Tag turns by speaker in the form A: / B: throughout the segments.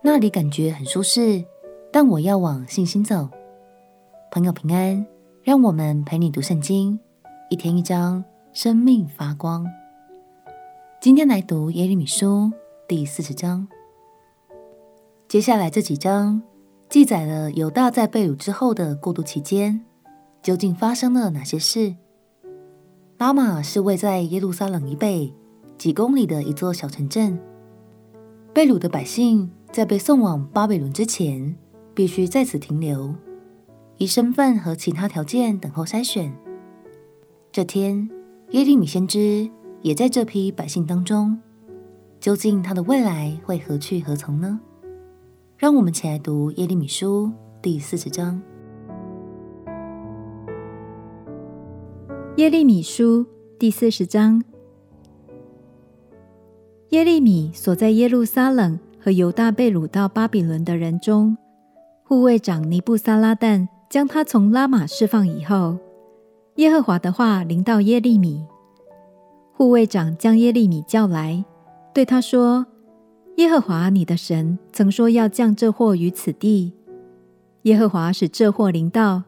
A: 那里感觉很舒适，但我要往信心走。朋友平安，让我们陪你读圣经，一天一章，生命发光。今天来读耶利米书第四十章。接下来这几章记载了犹大在被掳之后的过渡期间，究竟发生了哪些事？拉玛是位在耶路撒冷以北几公里的一座小城镇。被掳的百姓在被送往巴比伦之前，必须在此停留，以身份和其他条件等候筛选。这天，耶利米先知也在这批百姓当中。究竟他的未来会何去何从呢？让我们起来读耶利米书第四十章。
B: 耶利米书第四十章。耶利米所在耶路撒冷和犹大被掳到巴比伦的人中，护卫长尼布撒拉旦将他从拉玛释放以后，耶和华的话临到耶利米。护卫长将耶利米叫来，对他说：“耶和华你的神曾说要降这祸于此地，耶和华使这祸临到，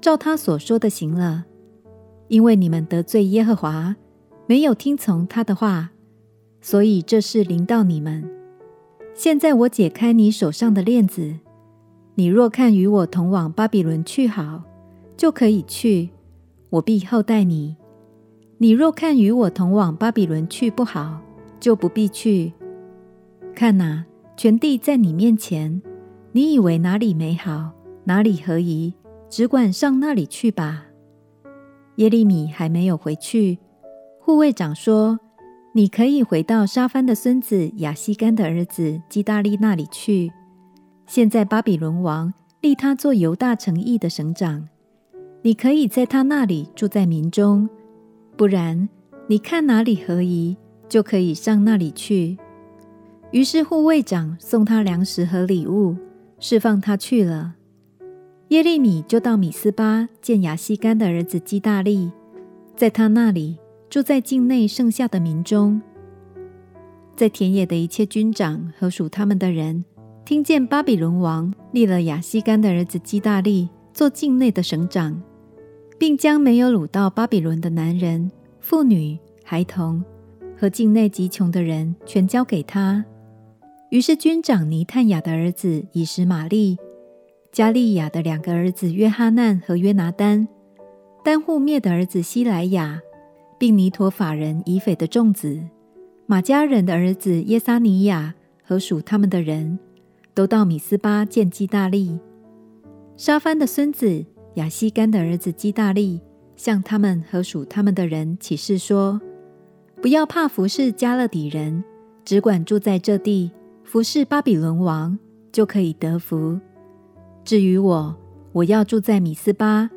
B: 照他所说的行了。”因为你们得罪耶和华，没有听从他的话，所以这事临到你们。现在我解开你手上的链子，你若看与我同往巴比伦去好，就可以去，我必厚待你；你若看与我同往巴比伦去不好，就不必去。看哪，全地在你面前，你以为哪里美好，哪里合宜，只管上那里去吧。耶利米还没有回去，护卫长说：“你可以回到沙番的孙子亚西干的儿子基大利那里去。现在巴比伦王立他做犹大城邑的省长，你可以在他那里住在民中。不然，你看哪里合宜，就可以上那里去。”于是护卫长送他粮食和礼物，释放他去了。耶利米就到米斯巴见亚西干的儿子基大利，在他那里住在境内剩下的民中。在田野的一切军长和属他们的人，听见巴比伦王立了亚西干的儿子基大利做境内的省长，并将没有掳到巴比伦的男人、妇女、孩童和境内极穷的人全交给他。于是军长尼探雅的儿子以实玛利。加利亚的两个儿子约哈难和约拿单，丹户灭的儿子西莱雅，并尼陀法人以斐的众子，玛迦人的儿子耶沙尼亚和属他们的人，都到米斯巴见基大利。沙番的孙子亚西干的儿子基大利向他们和属他们的人起誓说：不要怕服侍迦勒底人，只管住在这地服侍巴比伦王，就可以得福。至于我，我要住在米斯巴，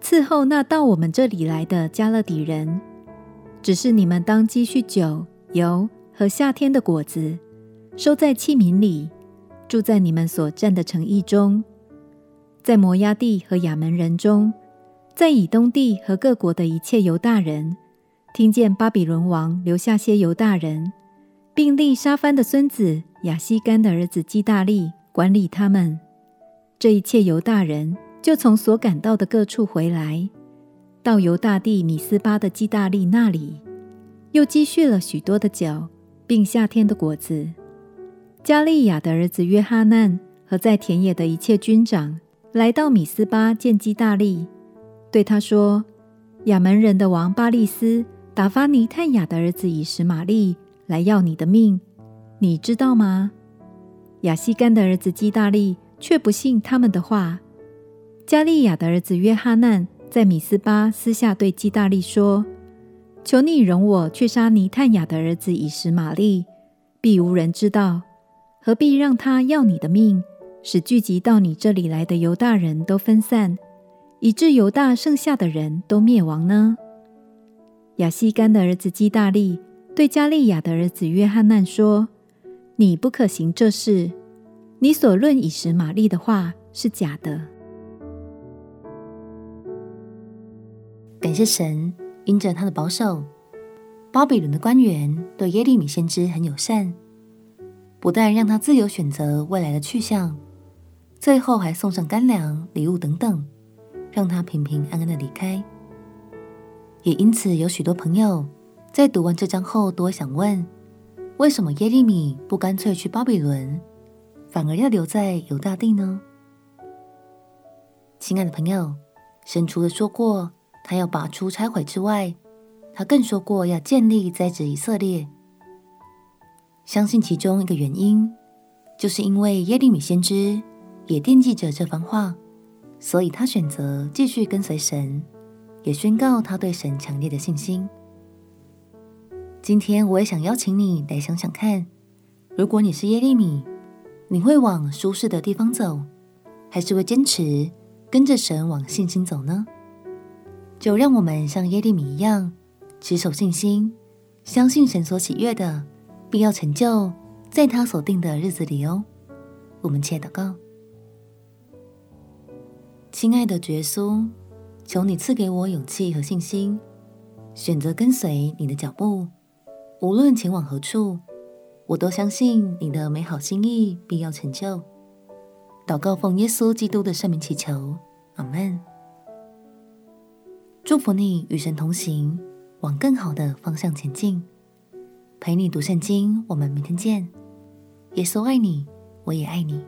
B: 伺候那到我们这里来的迦勒底人。只是你们当积蓄酒、油和夏天的果子，收在器皿里，住在你们所占的城邑中。在摩押地和亚门人中，在以东地和各国的一切犹大人，听见巴比伦王留下些犹大人，并立沙番的孙子亚希干的儿子基大利管理他们。这一切犹大人就从所赶到的各处回来，到犹大地米斯巴的基大利那里，又积蓄了许多的酒，并夏天的果子。加利亚的儿子约哈难和在田野的一切军长来到米斯巴见基大利，对他说：“亚扪人的王巴利斯打发尼探雅的儿子以实玛利来要你的命，你知道吗？”亚西干的儿子基大利。却不信他们的话。加利亚的儿子约哈难在米斯巴私下对基大利说：“求你容我去杀尼探雅的儿子以实玛利，必无人知道。何必让他要你的命，使聚集到你这里来的犹大人都分散，以致犹大剩下的人都灭亡呢？”亚西干的儿子基大利对加利亚的儿子约翰难说：“你不可行这事。”你所论以实玛利的话是假的。
A: 感谢神，因着他的保守，巴比伦的官员对耶利米先知很友善。不但让他自由选择未来的去向，最后还送上干粮、礼物等等，让他平平安安的离开。也因此，有许多朋友在读完这章后，都会想问：为什么耶利米不干脆去巴比伦，反而要留在犹大地呢？亲爱的朋友，神除了说过他要拔出拆毁之外，他更说过要建立栽植以色列。相信其中一个原因，就是因为耶利米先知也惦记着这番话，所以他选择继续跟随神，也宣告他对神强烈的信心。今天我也想邀请你来想想看，如果你是耶利米，你会往舒适的地方走，还是会坚持跟着神往信心走呢？就让我们像耶利米一样，持守信心，相信神所喜悦的。必要成就在他所定的日子里哦。我们且祷告，亲爱的耶稣，求你赐给我勇气和信心，选择跟随你的脚步，无论前往何处，我都相信你的美好心意必要成就。祷告奉耶稣基督的圣名祈求，阿门。祝福你与神同行，往更好的方向前进。陪你读圣经，我们明天见。耶稣爱你，我也爱你。